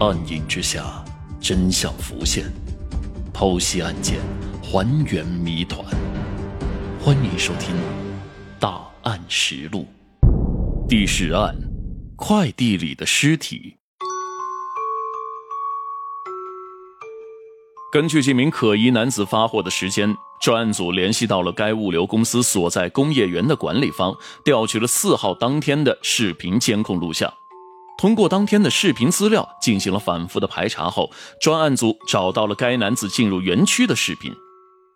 暗影之下，真相浮现，剖析案件，还原谜团。欢迎收听《大案实录》第十案：快递里的尸体。根据这名可疑男子发货的时间，专案组联系到了该物流公司所在工业园的管理方，调取了四号当天的视频监控录像。通过当天的视频资料进行了反复的排查后，专案组找到了该男子进入园区的视频。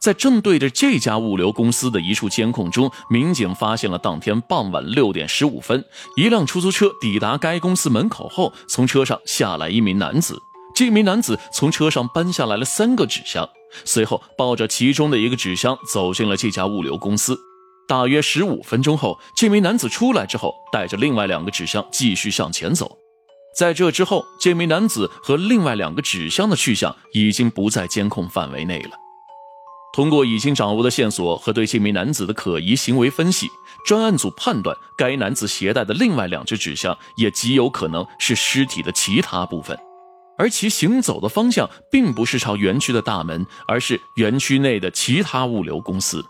在正对着这家物流公司的一处监控中，民警发现了当天傍晚六点十五分，一辆出租车抵达该公司门口后，从车上下来一名男子。这名男子从车上搬下来了三个纸箱，随后抱着其中的一个纸箱走进了这家物流公司。大约十五分钟后，这名男子出来之后，带着另外两个纸箱继续向前走。在这之后，这名男子和另外两个纸箱的去向已经不在监控范围内了。通过已经掌握的线索和对这名男子的可疑行为分析，专案组判断该男子携带的另外两只纸箱也极有可能是尸体的其他部分，而其行走的方向并不是朝园区的大门，而是园区内的其他物流公司。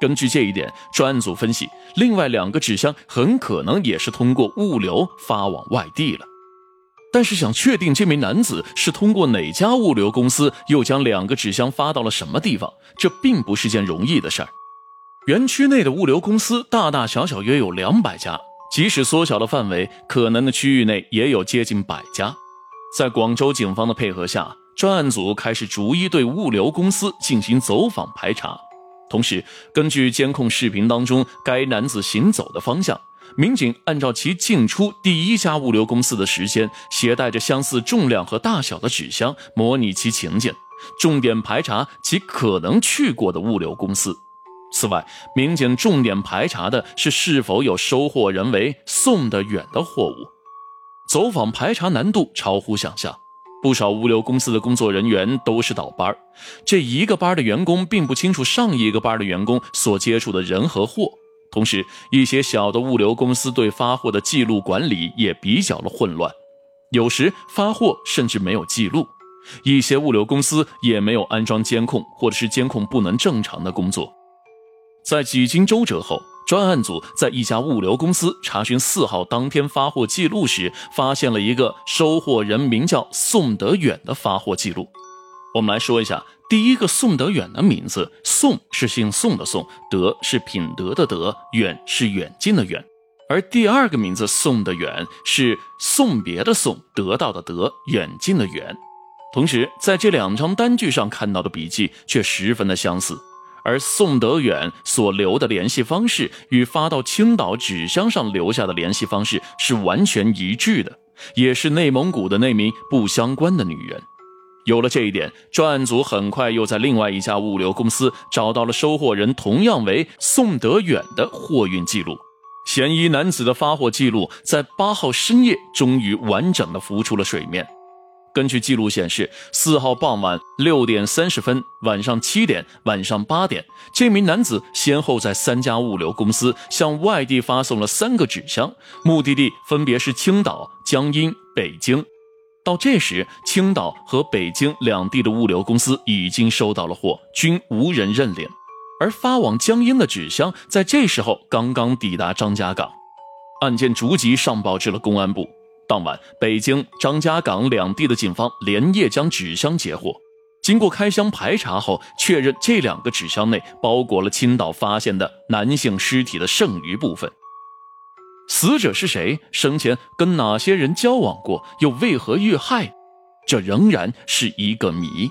根据这一点，专案组分析，另外两个纸箱很可能也是通过物流发往外地了。但是，想确定这名男子是通过哪家物流公司，又将两个纸箱发到了什么地方，这并不是件容易的事儿。园区内的物流公司大大小小约有两百家，即使缩小了范围，可能的区域内也有接近百家。在广州警方的配合下，专案组开始逐一对物流公司进行走访排查。同时，根据监控视频当中该男子行走的方向，民警按照其进出第一家物流公司的时间，携带着相似重量和大小的纸箱，模拟其情景，重点排查其可能去过的物流公司。此外，民警重点排查的是是否有收货人为送得远的货物。走访排查难度超乎想象。不少物流公司的工作人员都是倒班这一个班的员工并不清楚上一个班的员工所接触的人和货。同时，一些小的物流公司对发货的记录管理也比较的混乱，有时发货甚至没有记录。一些物流公司也没有安装监控，或者是监控不能正常的工作。在几经周折后。专案组在一家物流公司查询四号当天发货记录时，发现了一个收货人名叫宋德远的发货记录。我们来说一下第一个宋德远的名字：宋是姓宋的宋，德是品德的德，远是远近的远。而第二个名字宋的远是送别的送，得到的得，远近的远。同时，在这两张单据上看到的笔记却十分的相似。而宋德远所留的联系方式与发到青岛纸箱上留下的联系方式是完全一致的，也是内蒙古的那名不相关的女人。有了这一点，专案组很快又在另外一家物流公司找到了收货人同样为宋德远的货运记录。嫌疑男子的发货记录在八号深夜终于完整的浮出了水面。根据记录显示，四号傍晚六点三十分、晚上七点、晚上八点，这名男子先后在三家物流公司向外地发送了三个纸箱，目的地分别是青岛、江阴、北京。到这时，青岛和北京两地的物流公司已经收到了货，均无人认领。而发往江阴的纸箱在这时候刚刚抵达张家港，案件逐级上报至了公安部。当晚，北京、张家港两地的警方连夜将纸箱截获。经过开箱排查后，确认这两个纸箱内包裹了青岛发现的男性尸体的剩余部分。死者是谁？生前跟哪些人交往过？又为何遇害？这仍然是一个谜。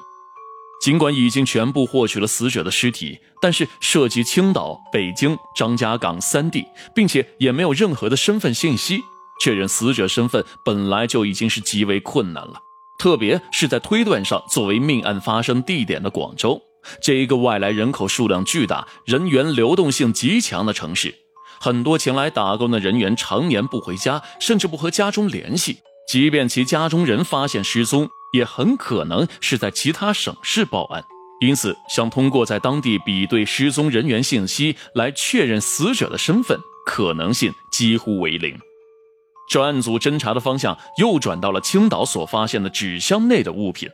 尽管已经全部获取了死者的尸体，但是涉及青岛、北京、张家港三地，并且也没有任何的身份信息。确认死者身份本来就已经是极为困难了，特别是在推断上，作为命案发生地点的广州，这一个外来人口数量巨大、人员流动性极强的城市，很多前来打工的人员常年不回家，甚至不和家中联系。即便其家中人发现失踪，也很可能是在其他省市报案。因此，想通过在当地比对失踪人员信息来确认死者的身份，可能性几乎为零。专案组侦查的方向又转到了青岛所发现的纸箱内的物品。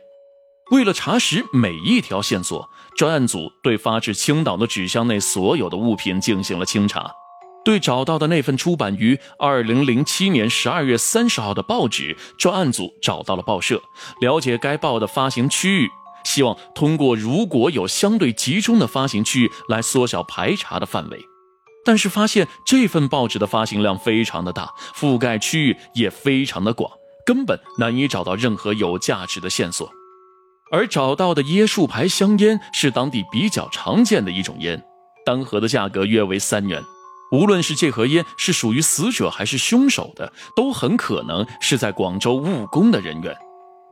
为了查实每一条线索，专案组对发至青岛的纸箱内所有的物品进行了清查。对找到的那份出版于二零零七年十二月三十号的报纸，专案组找到了报社，了解该报的发行区域，希望通过如果有相对集中的发行区域来缩小排查的范围。但是发现这份报纸的发行量非常的大，覆盖区域也非常的广，根本难以找到任何有价值的线索。而找到的椰树牌香烟是当地比较常见的一种烟，单盒的价格约为三元。无论是这盒烟是属于死者还是凶手的，都很可能是在广州务工的人员。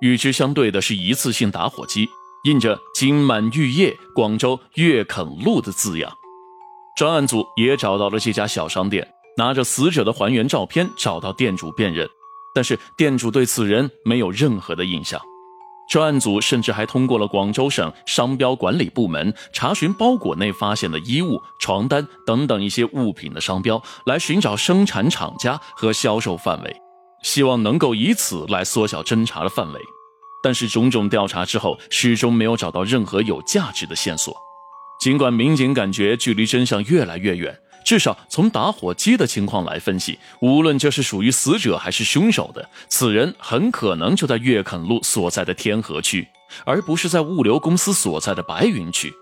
与之相对的是一次性打火机，印着“金满玉业，广州粤垦路”的字样。专案组也找到了这家小商店，拿着死者的还原照片找到店主辨认，但是店主对此人没有任何的印象。专案组甚至还通过了广州省商标管理部门查询包裹内发现的衣物、床单等等一些物品的商标，来寻找生产厂家和销售范围，希望能够以此来缩小侦查的范围。但是种种调查之后，始终没有找到任何有价值的线索。尽管民警感觉距离真相越来越远。至少从打火机的情况来分析，无论这是属于死者还是凶手的，此人很可能就在粤垦路所在的天河区，而不是在物流公司所在的白云区。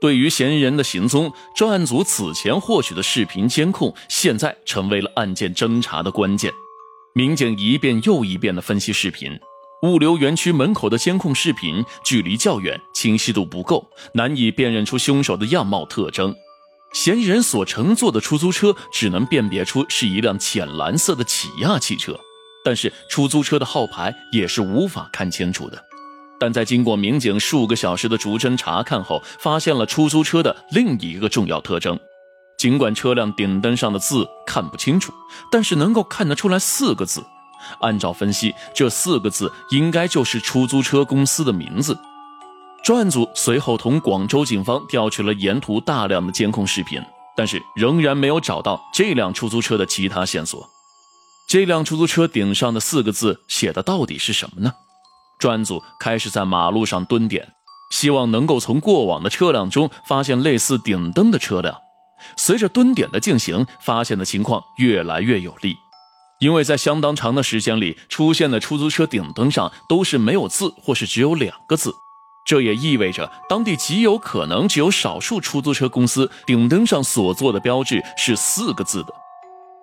对于嫌疑人的行踪，专案组此前获取的视频监控，现在成为了案件侦查的关键。民警一遍又一遍地分析视频，物流园区门口的监控视频距离较远，清晰度不够，难以辨认出凶手的样貌特征。嫌疑人所乘坐的出租车只能辨别出是一辆浅蓝色的起亚汽车，但是出租车的号牌也是无法看清楚的。但在经过民警数个小时的逐帧查看后，发现了出租车的另一个重要特征：尽管车辆顶灯上的字看不清楚，但是能够看得出来四个字。按照分析，这四个字应该就是出租车公司的名字。专案组随后同广州警方调取了沿途大量的监控视频，但是仍然没有找到这辆出租车的其他线索。这辆出租车顶上的四个字写的到底是什么呢？专案组开始在马路上蹲点，希望能够从过往的车辆中发现类似顶灯的车辆。随着蹲点的进行，发现的情况越来越有利，因为在相当长的时间里出现的出租车顶灯上都是没有字，或是只有两个字。这也意味着，当地极有可能只有少数出租车公司顶灯上所做的标志是四个字的。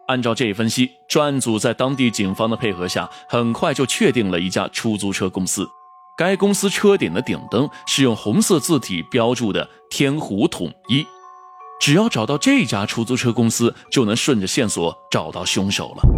按照这一分析，专案组在当地警方的配合下，很快就确定了一家出租车公司。该公司车顶的顶灯是用红色字体标注的“天湖统一”。只要找到这家出租车公司，就能顺着线索找到凶手了。